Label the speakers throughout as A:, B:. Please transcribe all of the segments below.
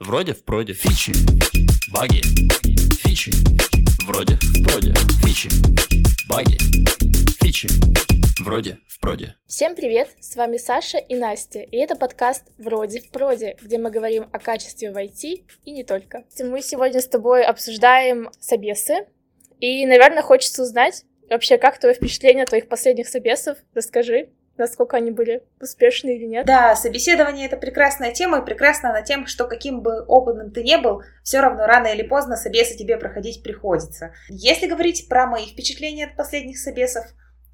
A: Вроде в проде. Фичи. Баги. Фичи. Вроде в проде. Фичи. Баги. Фичи. Вроде в проде.
B: Всем привет! С вами Саша и Настя, и это подкаст «Вроде в проде», где мы говорим о качестве в IT и не только. Мы сегодня с тобой обсуждаем собесы, и, наверное, хочется узнать вообще, как твое впечатление от твоих последних собесов? Расскажи насколько они были успешны или нет.
C: Да, собеседование это прекрасная тема, и прекрасна она тем, что каким бы опытным ты не был, все равно рано или поздно собесы тебе проходить приходится. Если говорить про мои впечатления от последних собесов,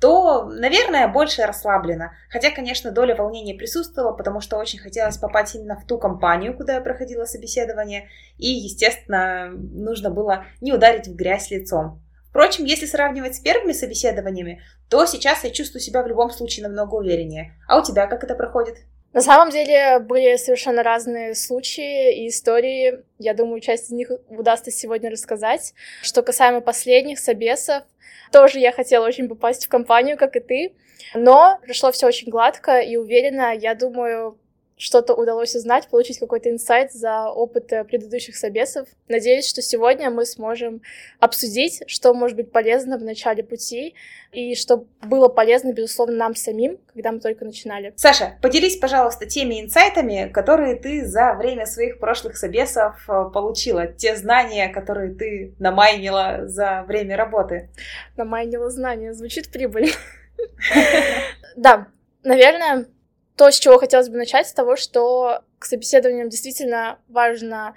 C: то, наверное, больше расслаблено. Хотя, конечно, доля волнения присутствовала, потому что очень хотелось попасть именно в ту компанию, куда я проходила собеседование, и, естественно, нужно было не ударить в грязь лицом. Впрочем, если сравнивать с первыми собеседованиями, то сейчас я чувствую себя в любом случае намного увереннее. А у тебя как это проходит?
B: На самом деле были совершенно разные случаи и истории. Я думаю, часть из них удастся сегодня рассказать. Что касаемо последних собесов, тоже я хотела очень попасть в компанию, как и ты. Но прошло все очень гладко и уверенно. Я думаю, что-то удалось узнать, получить какой-то инсайт за опыт э, предыдущих собесов. Надеюсь, что сегодня мы сможем обсудить, что может быть полезно в начале пути и что было полезно, безусловно, нам самим, когда мы только начинали.
C: Саша, поделись, пожалуйста, теми инсайтами, которые ты за время своих прошлых собесов э, получила, те знания, которые ты намайнила за время работы.
B: Намайнила знания, звучит прибыльно. Да, наверное, то, с чего хотелось бы начать, с того, что к собеседованиям действительно важно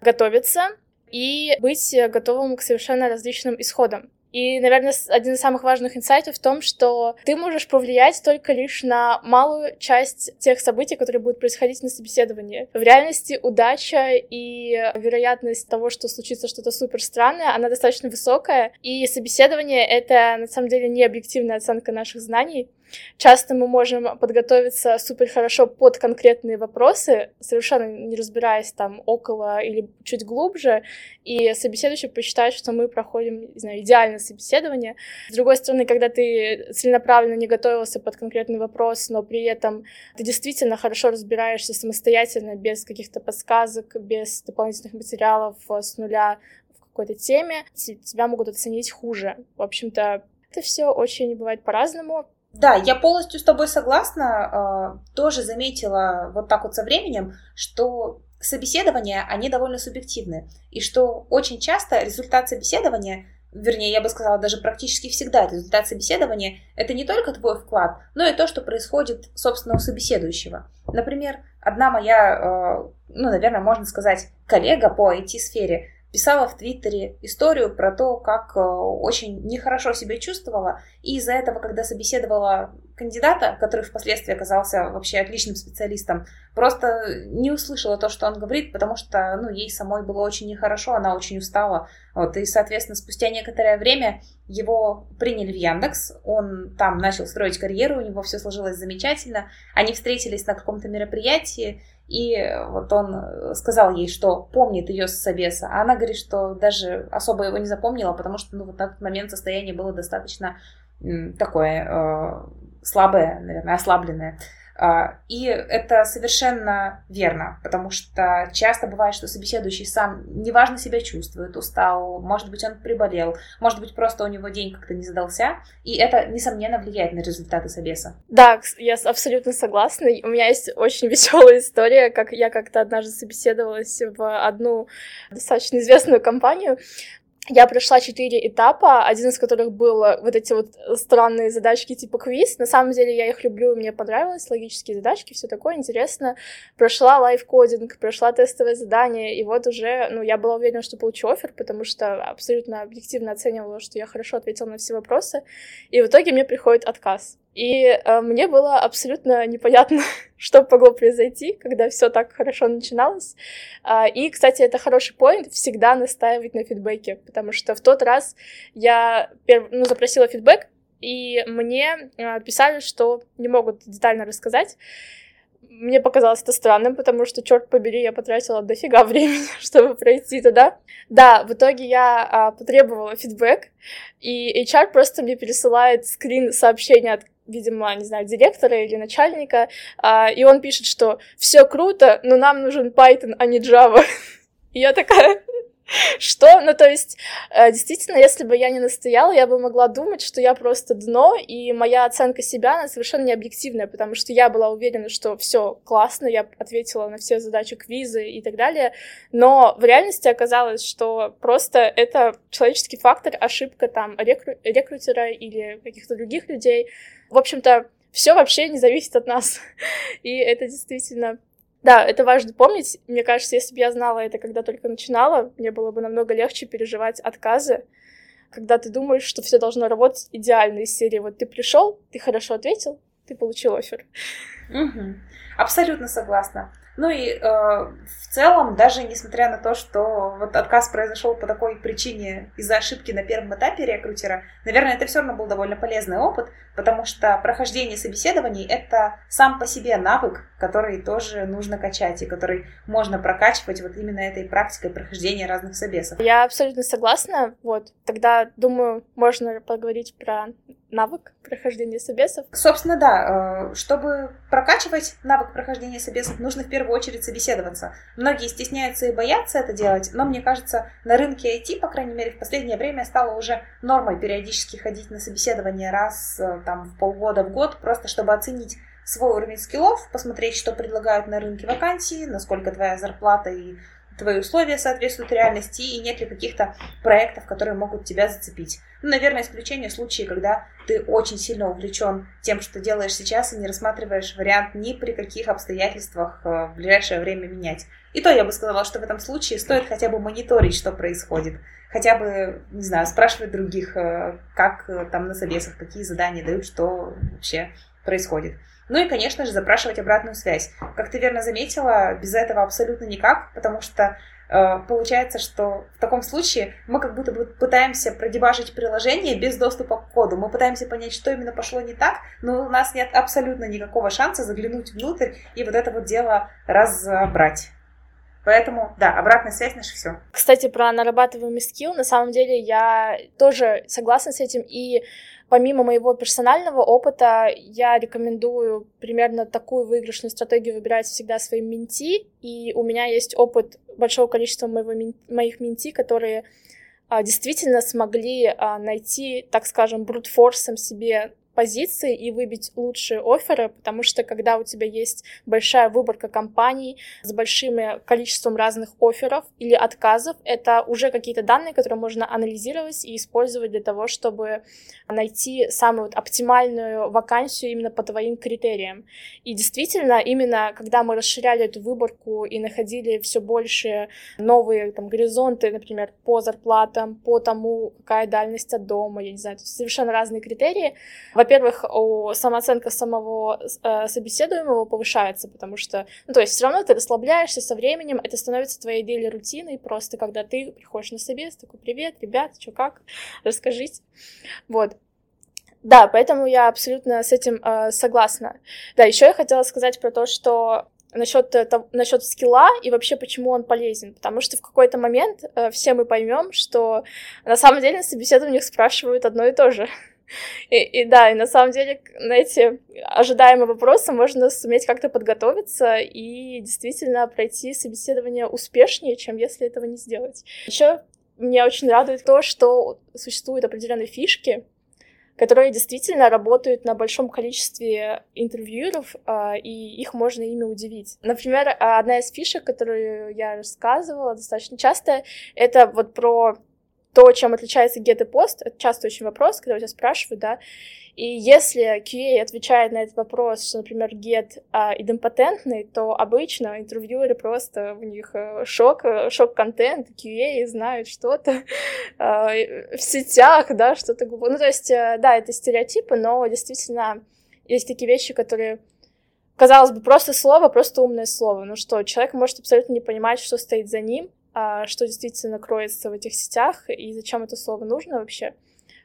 B: готовиться и быть готовым к совершенно различным исходам. И, наверное, один из самых важных инсайтов в том, что ты можешь повлиять только лишь на малую часть тех событий, которые будут происходить на собеседовании. В реальности удача и вероятность того, что случится что-то супер странное, она достаточно высокая. И собеседование — это, на самом деле, не объективная оценка наших знаний. Часто мы можем подготовиться супер хорошо под конкретные вопросы, совершенно не разбираясь там около или чуть глубже, и собеседующий посчитает, что мы проходим, не знаю, идеальное собеседование. С другой стороны, когда ты целенаправленно не готовился под конкретный вопрос, но при этом ты действительно хорошо разбираешься самостоятельно, без каких-то подсказок, без дополнительных материалов с нуля в какой-то теме, тебя могут оценить хуже. В общем-то, это все очень бывает по-разному.
C: Да, я полностью с тобой согласна. А, тоже заметила вот так вот со временем, что собеседования, они довольно субъективны. И что очень часто результат собеседования, вернее, я бы сказала, даже практически всегда результат собеседования, это не только твой вклад, но и то, что происходит, собственно, у собеседующего. Например, одна моя, а, ну, наверное, можно сказать, коллега по IT-сфере писала в Твиттере историю про то, как э, очень нехорошо себя чувствовала, и из-за этого, когда собеседовала кандидата, который впоследствии оказался вообще отличным специалистом, просто не услышала то, что он говорит, потому что, ну, ей самой было очень нехорошо, она очень устала, вот, и, соответственно, спустя некоторое время его приняли в Яндекс, он там начал строить карьеру, у него все сложилось замечательно, они встретились на каком-то мероприятии, и вот он сказал ей, что помнит ее с собеса, а она говорит, что даже особо его не запомнила, потому что ну, вот на тот момент состояние было достаточно такое э, слабое, наверное, ослабленное. А, и это совершенно верно, потому что часто бывает, что собеседующий сам неважно себя чувствует, устал, может быть, он приболел, может быть, просто у него день как-то не задался, и это, несомненно, влияет на результаты собеса.
B: Да, я абсолютно согласна. У меня есть очень веселая история, как я как-то однажды собеседовалась в одну достаточно известную компанию, я прошла четыре этапа, один из которых был вот эти вот странные задачки типа квиз. На самом деле я их люблю, мне понравилось, логические задачки, все такое интересно. Прошла лайфкодинг, прошла тестовое задание, и вот уже, ну, я была уверена, что получу офер, потому что абсолютно объективно оценивала, что я хорошо ответила на все вопросы, и в итоге мне приходит отказ. И э, мне было абсолютно непонятно, что могло произойти, когда все так хорошо начиналось. Э, и, кстати, это хороший поинт всегда настаивать на фидбэке, потому что в тот раз я перв... ну, запросила фидбэк, и мне э, писали, что не могут детально рассказать. Мне показалось это странным, потому что, черт побери, я потратила дофига времени, чтобы пройти туда. Да, в итоге я а, потребовала фидбэк, и HR просто мне пересылает скрин сообщения от видимо, не знаю, директора или начальника, а, и он пишет, что все круто, но нам нужен Python, а не Java. И я такая, что? Ну, то есть, э, действительно, если бы я не настояла, я бы могла думать, что я просто дно, и моя оценка себя, она совершенно не объективная, потому что я была уверена, что все классно, я ответила на все задачи квизы и так далее, но в реальности оказалось, что просто это человеческий фактор, ошибка там рекру рекрутера или каких-то других людей. В общем-то, все вообще не зависит от нас. И это действительно да, это важно помнить. Мне кажется, если бы я знала это, когда только начинала, мне было бы намного легче переживать отказы, когда ты думаешь, что все должно работать идеально из серии. Вот ты пришел, ты хорошо ответил, ты получил офер.
C: Угу. Абсолютно согласна. Ну и э, в целом, даже несмотря на то, что вот отказ произошел по такой причине из-за ошибки на первом этапе рекрутера, наверное, это все равно был довольно полезный опыт, потому что прохождение собеседований — это сам по себе навык, который тоже нужно качать и который можно прокачивать вот именно этой практикой прохождения разных собесов.
B: Я абсолютно согласна. Вот, тогда, думаю, можно поговорить про навык прохождения собесов.
C: Собственно, да. Э, чтобы прокачивать навык прохождения собесов, нужно в первую очередь собеседоваться. Многие стесняются и боятся это делать, но мне кажется, на рынке IT, по крайней мере, в последнее время стало уже нормой периодически ходить на собеседование раз э, там в полгода, в год, просто чтобы оценить свой уровень скиллов, посмотреть, что предлагают на рынке вакансии, насколько твоя зарплата и твои условия соответствуют реальности и нет ли каких-то проектов, которые могут тебя зацепить. Ну, наверное, исключение случаи, когда ты очень сильно увлечен тем, что делаешь сейчас, и не рассматриваешь вариант ни при каких обстоятельствах э, в ближайшее время менять. И то я бы сказала, что в этом случае стоит хотя бы мониторить, что происходит. Хотя бы, не знаю, спрашивать других, э, как э, там на собесах, какие задания дают, что вообще происходит. Ну и, конечно же, запрашивать обратную связь. Как ты верно заметила, без этого абсолютно никак, потому что э, получается, что в таком случае мы как будто бы пытаемся продебажить приложение без доступа к коду. Мы пытаемся понять, что именно пошло не так, но у нас нет абсолютно никакого шанса заглянуть внутрь и вот это вот дело разобрать. Поэтому, да, обратная связь наше все.
B: Кстати, про нарабатываемый скилл, на самом деле я тоже согласна с этим, и Помимо моего персонального опыта, я рекомендую примерно такую выигрышную стратегию выбирать всегда своим менти, и у меня есть опыт большого количества моего, моих менти, которые а, действительно смогли а, найти, так скажем, брутфорсом себе позиции и выбить лучшие оферы, потому что когда у тебя есть большая выборка компаний с большим количеством разных офферов или отказов, это уже какие-то данные, которые можно анализировать и использовать для того, чтобы найти самую вот оптимальную вакансию именно по твоим критериям. И действительно, именно когда мы расширяли эту выборку и находили все больше новые там, горизонты, например, по зарплатам, по тому, какая дальность от дома, я не знаю, совершенно разные критерии, во-первых, самооценка самого э, собеседуемого повышается, потому что, ну, то есть все равно ты расслабляешься со временем, это становится твоей дели рутиной, просто когда ты приходишь на собес, такой, привет, ребят, что как, расскажите. Вот. Да, поэтому я абсолютно с этим э, согласна. Да, еще я хотела сказать про то, что насчет, насчет скилла и вообще почему он полезен. Потому что в какой-то момент э, все мы поймем, что на самом деле на собеседованиях спрашивают одно и то же. И, и да, и на самом деле на эти ожидаемые вопросы можно суметь как-то подготовиться и действительно пройти собеседование успешнее, чем если этого не сделать. Еще меня очень радует то, что существуют определенные фишки, которые действительно работают на большом количестве интервьюеров, а, и их можно ими удивить. Например, одна из фишек, которую я рассказывала достаточно часто, это вот про то, чем отличается get и post, это часто очень вопрос, когда у тебя спрашивают, да, и если QA отвечает на этот вопрос, что, например, get а, идемпотентный, то обычно интервьюеры просто, у них э, шок, э, шок-контент, QA знают что-то а, в сетях, да, что-то Ну, то есть, э, да, это стереотипы, но действительно есть такие вещи, которые казалось бы, просто слово, просто умное слово. Ну что, человек может абсолютно не понимать, что стоит за ним, что действительно кроется в этих сетях и зачем это слово нужно вообще.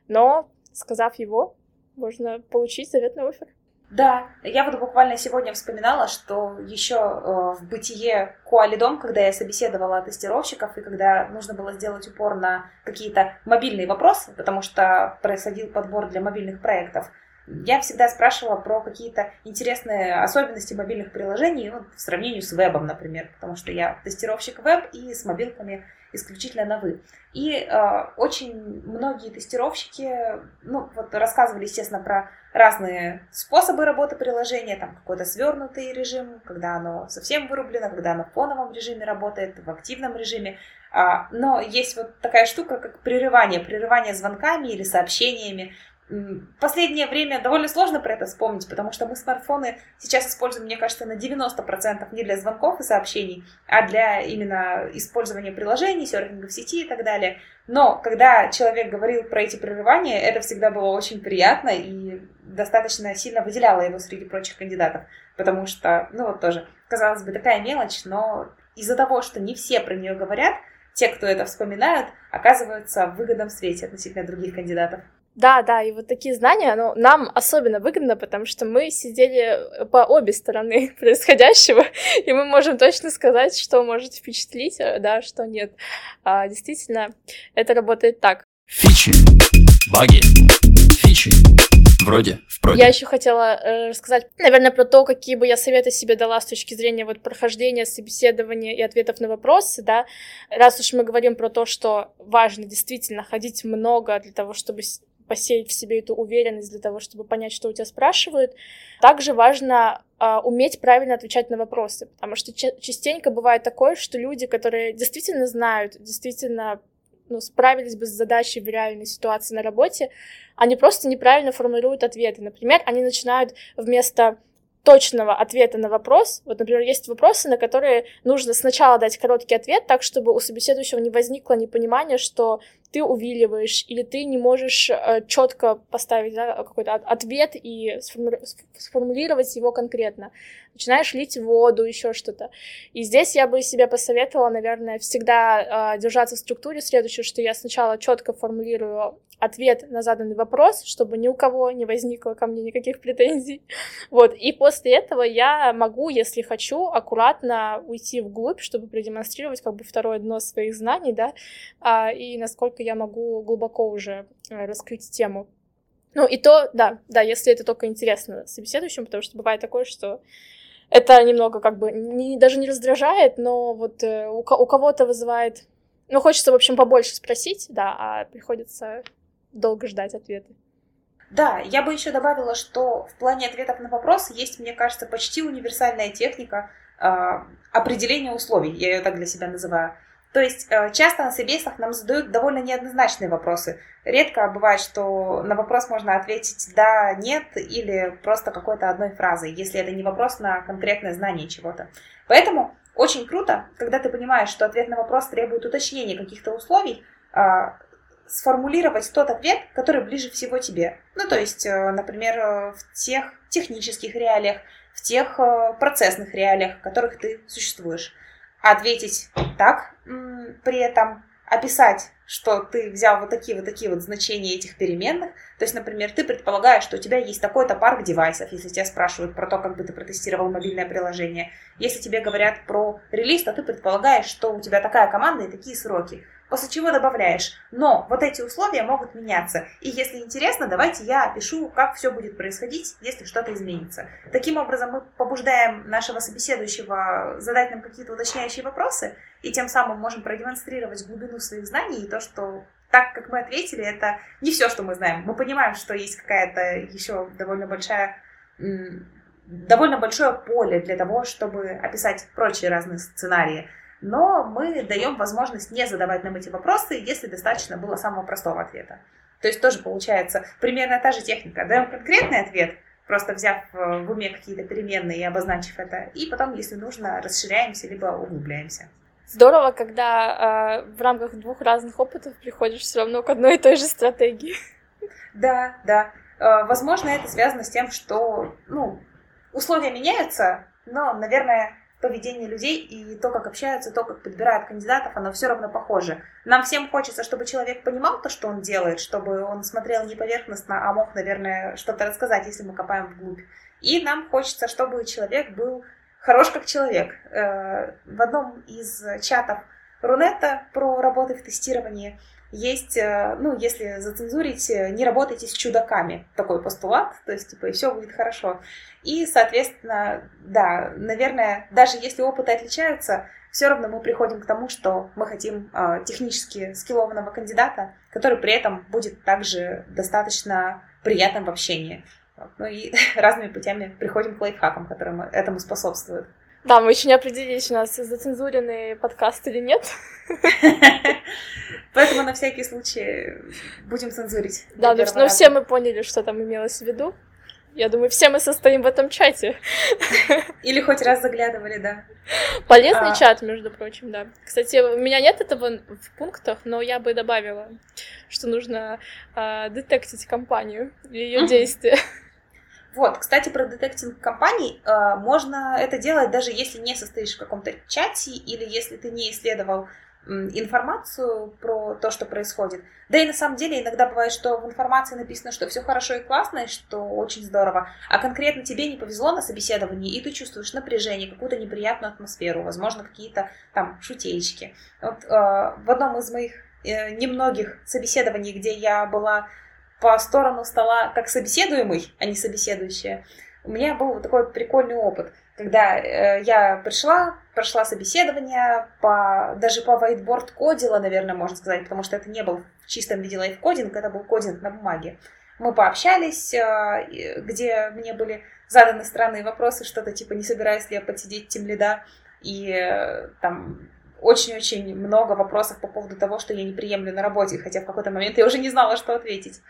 B: Но, сказав его, можно получить заветный офер.
C: Да, я вот буквально сегодня вспоминала, что еще э, в бытие Куалидом, когда я собеседовала тестировщиков, и когда нужно было сделать упор на какие-то мобильные вопросы, потому что происходил подбор для мобильных проектов, Я всегда спрашивала про какие-то интересные особенности мобильных приложений ну, в сравнении с вебом, например, потому что я тестировщик веб и с мобилками исключительно на «вы». И э, очень многие тестировщики, ну, вот рассказывали, естественно, про разные способы работы приложения, там какой-то свернутый режим, когда оно совсем вырублено, когда оно в фоновом режиме работает, в активном режиме. А, но есть вот такая штука, как прерывание, прерывание звонками или сообщениями последнее время довольно сложно про это вспомнить, потому что мы смартфоны сейчас используем, мне кажется, на 90% не для звонков и сообщений, а для именно использования приложений, серфинга в сети и так далее. Но когда человек говорил про эти прерывания, это всегда было очень приятно и достаточно сильно выделяло его среди прочих кандидатов, потому что, ну вот тоже, казалось бы, такая мелочь, но из-за того, что не все про нее говорят, те, кто это вспоминают, оказываются в выгодном свете относительно других кандидатов.
B: Да, да, и вот такие знания, ну, нам особенно выгодно, потому что мы сидели по обе стороны происходящего, и мы можем точно сказать, что может впечатлить, э, да, что нет. А, действительно, это работает так.
A: Фичи, баги, фичи, вроде, вроде.
B: Я еще хотела э, рассказать, наверное, про то, какие бы я советы себе дала с точки зрения вот прохождения собеседования и ответов на вопросы, да. Раз уж мы говорим про то, что важно действительно ходить много для того, чтобы посеять в себе эту уверенность для того, чтобы понять, что у тебя спрашивают. Также важно э, уметь правильно отвечать на вопросы, потому что частенько бывает такое, что люди, которые действительно знают, действительно ну, справились бы с задачей в реальной ситуации на работе, они просто неправильно формулируют ответы. Например, они начинают вместо точного ответа на вопрос. Вот, например, есть вопросы, на которые нужно сначала дать короткий ответ, так, чтобы у собеседующего не возникло непонимания, что ты увиливаешь, или ты не можешь э, четко поставить да, какой-то ответ и сформулировать его конкретно. Начинаешь лить воду, еще что-то. И здесь я бы себе посоветовала, наверное, всегда э, держаться в структуре следующую, что я сначала четко формулирую ответ на заданный вопрос, чтобы ни у кого не возникло ко мне никаких претензий. Вот. И после этого я могу, если хочу, аккуратно уйти вглубь, чтобы продемонстрировать как бы второе дно своих знаний, да, а, и насколько я могу глубоко уже э, раскрыть тему. Ну и то, да, да, если это только интересно собеседующим, потому что бывает такое, что это немного как бы не, даже не раздражает, но вот э, у, у кого-то вызывает... Ну, хочется, в общем, побольше спросить, да, а приходится долго ждать ответы.
C: Да, я бы еще добавила, что в плане ответов на вопросы есть, мне кажется, почти универсальная техника э, определения условий, я ее так для себя называю. То есть э, часто на собесах нам задают довольно неоднозначные вопросы. Редко бывает, что на вопрос можно ответить да, нет или просто какой-то одной фразой, если это не вопрос на конкретное знание чего-то. Поэтому очень круто, когда ты понимаешь, что ответ на вопрос требует уточнения каких-то условий, э, сформулировать тот ответ, который ближе всего тебе. Ну, то есть, э, например, э, в тех технических реалиях, в тех процессных реалиях, в которых ты существуешь. Ответить так, при этом описать, что ты взял вот такие вот такие вот значения этих переменных. То есть, например, ты предполагаешь, что у тебя есть такой-то парк девайсов, если тебя спрашивают про то, как бы ты протестировал мобильное приложение. Если тебе говорят про релиз, то ты предполагаешь, что у тебя такая команда и такие сроки после чего добавляешь. Но вот эти условия могут меняться. И если интересно, давайте я опишу, как все будет происходить, если что-то изменится. Таким образом, мы побуждаем нашего собеседующего задать нам какие-то уточняющие вопросы, и тем самым можем продемонстрировать глубину своих знаний и то, что так, как мы ответили, это не все, что мы знаем. Мы понимаем, что есть какая-то еще довольно большая довольно большое поле для того, чтобы описать прочие разные сценарии но мы даем возможность не задавать нам эти вопросы, если достаточно было самого простого ответа. То есть тоже получается примерно та же техника. Даем конкретный ответ, просто взяв э, в уме какие-то переменные и обозначив это, и потом, если нужно, расширяемся либо углубляемся.
B: Здорово, когда э, в рамках двух разных опытов приходишь все равно к одной и той же стратегии.
C: Да, да. Э, возможно, это связано с тем, что ну, условия меняются, но, наверное, поведение людей и то, как общаются, то, как подбирают кандидатов, оно все равно похоже. Нам всем хочется, чтобы человек понимал то, что он делает, чтобы он смотрел не поверхностно, а мог, наверное, что-то рассказать, если мы копаем вглубь. И нам хочется, чтобы человек был хорош как человек. Э, в одном из чатов Рунета про работы в тестировании. Есть, э, ну, если зацензурить, э, не работайте с чудаками. Такой постулат, то есть, типа, и все будет хорошо. И, соответственно, да, наверное, даже если опыты отличаются, все равно мы приходим к тому, что мы хотим э, технически скиллованного кандидата, который при этом будет также достаточно приятным в общении. Ну и разными путями приходим к лайфхакам, которые этому способствуют.
B: Да, мы еще не определились, у нас зацензуренный подкаст или нет.
C: Поэтому на всякий случай будем цензурить.
B: Да, ну все мы поняли, что там имелось в виду. Я думаю, все мы состоим в этом чате.
C: Или хоть раз заглядывали, да.
B: Полезный а... чат, между прочим, да. Кстати, у меня нет этого в пунктах, но я бы добавила, что нужно э, детектить компанию и ее действия.
C: Вот, кстати, про детектинг компаний э, можно это делать даже если не состоишь в каком-то чате или если ты не исследовал информацию про то, что происходит. Да и на самом деле иногда бывает, что в информации написано, что все хорошо и классно, и что очень здорово, а конкретно тебе не повезло на собеседовании, и ты чувствуешь напряжение, какую-то неприятную атмосферу, возможно, какие-то там шутеечки. Вот э, в одном из моих э, немногих собеседований, где я была по сторону стола как собеседуемый, а не собеседующая, у меня был вот такой прикольный опыт, когда э, я пришла, прошла собеседование, по, даже по whiteboard кодила, наверное, можно сказать, потому что это не был в чистом виде лайфкодинг, это был кодинг на бумаге. Мы пообщались, э, где мне были заданы странные вопросы, что-то типа, не собираюсь ли я подсидеть тем лида, и э, там очень-очень много вопросов по поводу того, что я не приемлю на работе, хотя в какой-то момент я уже не знала, что ответить.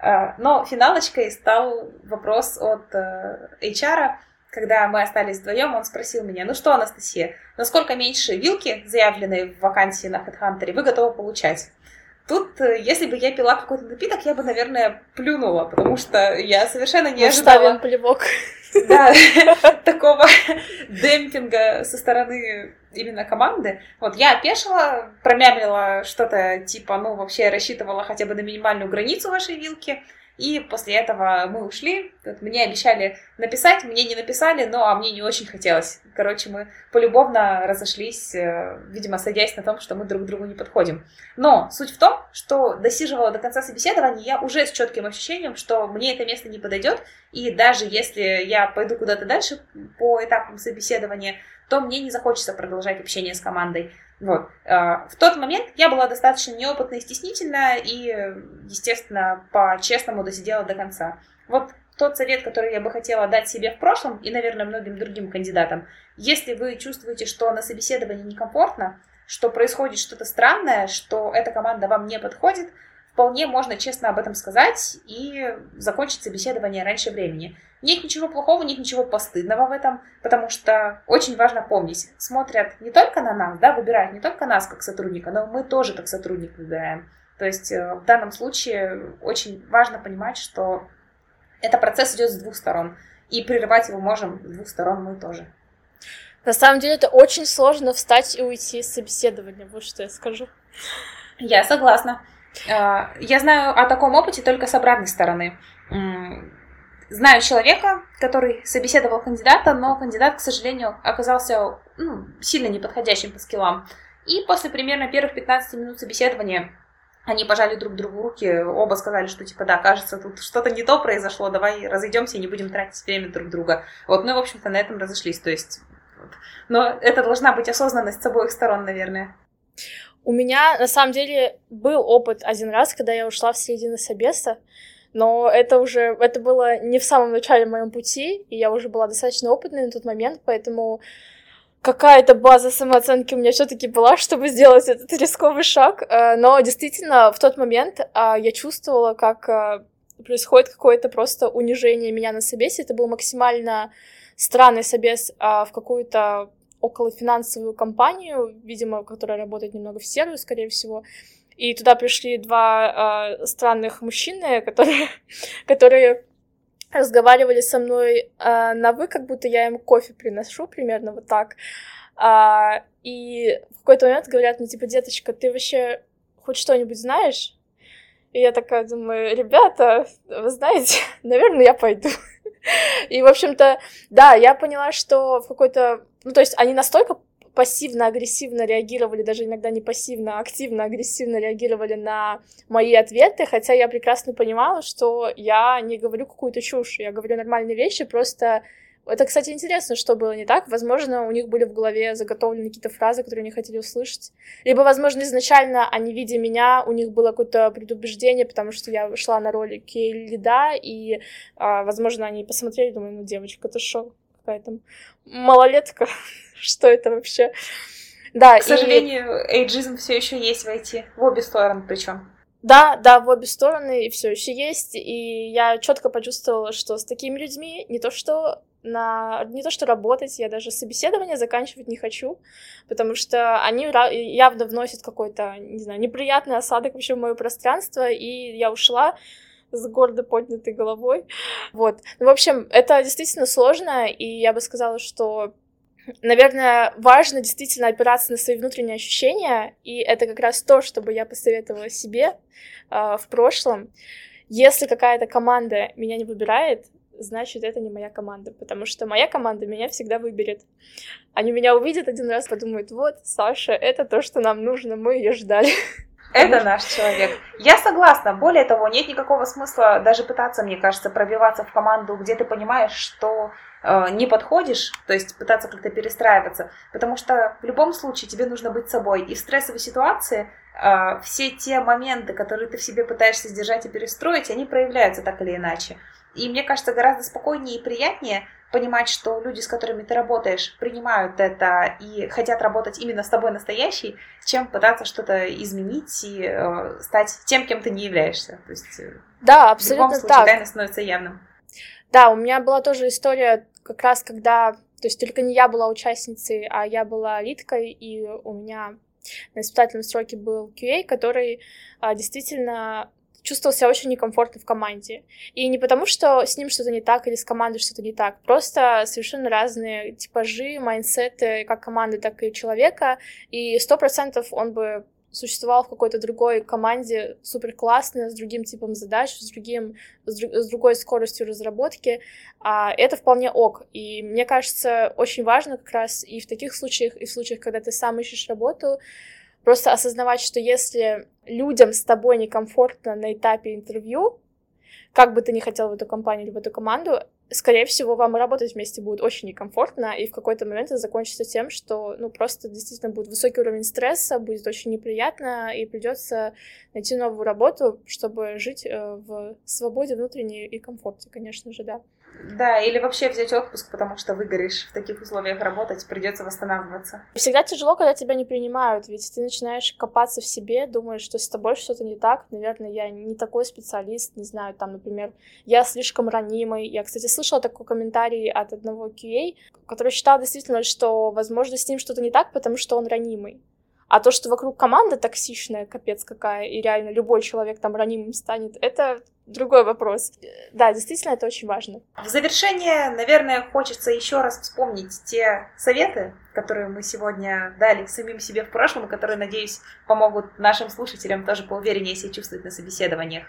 C: Э, но финалочкой стал вопрос от э, HR, когда мы остались вдвоем, он спросил меня, ну что, Анастасия, насколько меньше вилки, заявленные в вакансии на HeadHunter, вы готовы получать? Тут, э, если бы я пила какой-то напиток, я бы, наверное, плюнула, потому что я совершенно не ожидала... Ставим
B: плевок.
C: Да, такого демпинга со стороны именно команды. Вот я опешила, промямлила что-то типа, ну, вообще рассчитывала хотя бы на минимальную границу вашей вилки, и после этого мы ушли. Вот мне обещали написать, мне не написали, но а мне не очень хотелось. Короче, мы полюбовно разошлись, э, видимо, садясь на том, что мы друг другу не подходим. Но суть в том, что досиживала до конца собеседования я уже с четким ощущением, что мне это место не подойдет, и даже если я пойду куда-то дальше по этапам собеседования, то мне не захочется продолжать общение с командой. Вот. А, в тот момент я была достаточно неопытная и стеснительная, и, естественно, по-честному досидела до конца. Вот тот совет, который я бы хотела дать себе в прошлом, и, наверное, многим другим кандидатам, если вы чувствуете, что на собеседовании некомфортно, что происходит что-то странное, что эта команда вам не подходит, вполне можно честно об этом сказать и закончить собеседование раньше времени. Нет ничего плохого, нет ничего постыдного в этом, потому что очень важно помнить, смотрят не только на нас, да, выбирают не только нас как сотрудника, но мы тоже как сотрудник выбираем. То есть э, в данном случае очень важно понимать, что это процесс идет с двух сторон, и прерывать его можем с двух сторон мы тоже.
B: На самом деле это очень сложно встать и уйти из собеседования, вот что я скажу.
C: Я согласна. Э, я знаю о таком опыте только с обратной стороны Знаю человека, который собеседовал кандидата, но кандидат, к сожалению, оказался ну, сильно неподходящим по скиллам. И после примерно первых 15 минут собеседования они пожали друг другу руки, оба сказали, что типа да, кажется, тут что-то не то произошло, давай разойдемся и не будем тратить время друг друга. Вот, ну и, в общем-то, на этом разошлись. То есть, вот. но это должна быть осознанность с обоих сторон, наверное.
B: У меня, на самом деле, был опыт один раз, когда я ушла в середину собеса, но это уже, это было не в самом начале моем пути, и я уже была достаточно опытной на тот момент, поэтому какая-то база самооценки у меня все-таки была, чтобы сделать этот рисковый шаг. Э, но действительно, в тот момент а, я чувствовала, как э, происходит какое-то просто унижение меня на собесе. Это был максимально странный собес а, в какую-то около финансовую компанию, видимо, которая работает немного в сервис, скорее всего и туда пришли два э, странных мужчины, которые, которые разговаривали со мной э, на вы, как будто я им кофе приношу, примерно вот так. А, и в какой-то момент говорят мне, типа, деточка, ты вообще хоть что-нибудь знаешь? И я такая думаю, ребята, вы знаете, наверное, я пойду. И, в общем-то, да, я поняла, что в какой-то... Ну, то есть они настолько пассивно-агрессивно реагировали, даже иногда не пассивно, а активно-агрессивно реагировали на мои ответы, хотя я прекрасно понимала, что я не говорю какую-то чушь, я говорю нормальные вещи, просто это, кстати, интересно, что было не так. Возможно, у них были в голове заготовлены какие-то фразы, которые они хотели услышать. Либо, возможно, изначально они, видя меня, у них было какое-то предубеждение, потому что я шла на роли кей-лида, и, а, возможно, они посмотрели, думаю, ну, девочка, это шо? Какая там малолетка? что это вообще?
C: Да, К сожалению, и... эйджизм все еще есть в IT, в обе стороны причем.
B: Да, да, в обе стороны и все еще есть. И я четко почувствовала, что с такими людьми не то что на не то что работать, я даже собеседование заканчивать не хочу, потому что они явно вносят какой-то, не знаю, неприятный осадок вообще в мое пространство, и я ушла с гордо поднятой головой. Вот. Ну, в общем, это действительно сложно, и я бы сказала, что наверное, важно действительно опираться на свои внутренние ощущения, и это как раз то, что бы я посоветовала себе э, в прошлом. Если какая-то команда меня не выбирает, значит, это не моя команда, потому что моя команда меня всегда выберет. Они меня увидят один раз, подумают, вот, Саша, это то, что нам нужно, мы ее ждали.
C: Это наш человек. Я согласна. Более того, нет никакого смысла даже пытаться, мне кажется, пробиваться в команду, где ты понимаешь, что э, не подходишь, то есть пытаться как-то перестраиваться, потому что в любом случае тебе нужно быть собой. И в стрессовой ситуации э, все те моменты, которые ты в себе пытаешься сдержать и перестроить, они проявляются так или иначе. И мне кажется, гораздо спокойнее и приятнее понимать, что люди, с которыми ты работаешь, принимают это и хотят работать именно с тобой настоящий, чем пытаться что-то изменить и э, стать тем, кем ты не являешься. То есть, э,
B: да, абсолютно в любом случае, так.
C: тайна становится явным.
B: Да, у меня была тоже история как раз, когда, то есть только не я была участницей, а я была лидкой, и у меня на испытательном сроке был QA, который а, действительно чувствовал себя очень некомфортно в команде. И не потому, что с ним что-то не так или с командой что-то не так, просто совершенно разные типажи, майнсеты как команды, так и человека, и сто процентов он бы существовал в какой-то другой команде супер классно, с другим типом задач, с, другим, с, друг, с другой скоростью разработки, а это вполне ок. И мне кажется, очень важно как раз и в таких случаях, и в случаях, когда ты сам ищешь работу, Просто осознавать, что если людям с тобой некомфортно на этапе интервью, как бы ты ни хотел в эту компанию или в эту команду, скорее всего, вам работать вместе будет очень некомфортно, и в какой-то момент это закончится тем, что, ну, просто действительно будет высокий уровень стресса, будет очень неприятно, и придется найти новую работу, чтобы жить э, в свободе внутренней и комфорте, конечно же, да.
C: Да, или вообще взять отпуск, потому что выгоришь в таких условиях работать, придется восстанавливаться.
B: Всегда тяжело, когда тебя не принимают, ведь ты начинаешь копаться в себе, думаешь, что с тобой что-то не так. Наверное, я не такой специалист, не знаю, там, например, я слишком ранимый. Я, кстати, слышала такой комментарий от одного QA, который считал действительно, что, возможно, с ним что-то не так, потому что он ранимый. А то, что вокруг команда токсичная, капец какая, и реально любой человек там ранимым станет, это другой вопрос. Да, действительно, это очень важно.
C: В завершение, наверное, хочется еще раз вспомнить те советы, которые мы сегодня дали самим себе в прошлом, и которые, надеюсь, помогут нашим слушателям тоже поувереннее себя чувствовать на собеседованиях.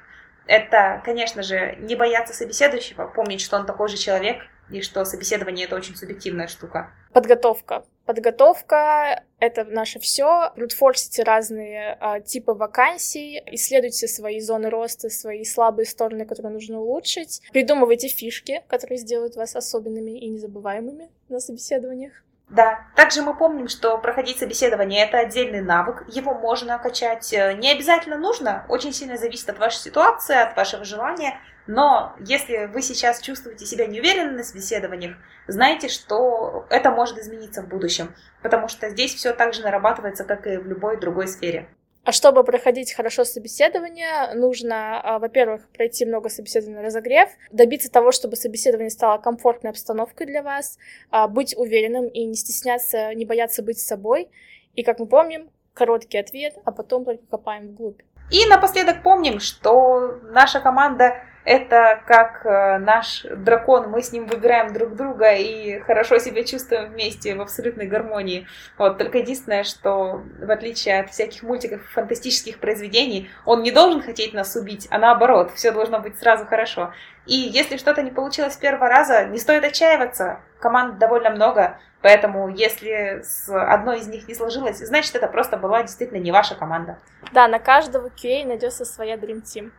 C: Это, конечно же, не бояться собеседующего, помнить, что он такой же человек, и что собеседование это очень субъективная штука.
B: Подготовка. Подготовка — это наше все. Брутфорсите разные а, типы вакансий, исследуйте свои зоны роста, свои слабые стороны, которые нужно улучшить. Придумывайте фишки, которые сделают вас особенными и незабываемыми на собеседованиях.
C: Да, также мы помним, что проходить собеседование это отдельный навык, его можно качать, э, не обязательно нужно, очень сильно зависит от вашей ситуации, от вашего желания, но если вы сейчас чувствуете себя неуверенно на собеседованиях, знайте, что это может измениться в будущем, потому что здесь все так же нарабатывается, как и в любой другой сфере.
B: А чтобы проходить хорошо собеседование, нужно, а, во-первых, пройти много собеседований разогрев, добиться того, чтобы собеседование стало комфортной обстановкой для вас, а, быть уверенным и не стесняться, не бояться быть собой. И, как мы помним, короткий ответ, а потом только копаем вглубь.
C: И напоследок помним, что наша команда это как э, наш дракон, мы с ним выбираем друг друга и хорошо себя чувствуем вместе в абсолютной гармонии. Вот, только единственное, что в отличие от всяких мультиков, фантастических произведений, он не должен хотеть нас убить, а наоборот, все должно быть сразу хорошо. И если что-то не получилось с первого раза, не стоит отчаиваться. Команд довольно много, поэтому если с одной из них не сложилось, значит, это просто была действительно не ваша команда.
B: Да, на каждого QA найдется своя Dream Team.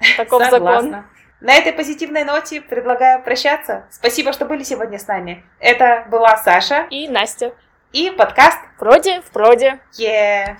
B: Таков
C: Согласна.
B: закон.
C: На этой позитивной ноте предлагаю прощаться. Спасибо, что были сегодня с нами. Это была Саша
B: И Настя.
C: и подкаст
B: Вроде, в проде.
A: You.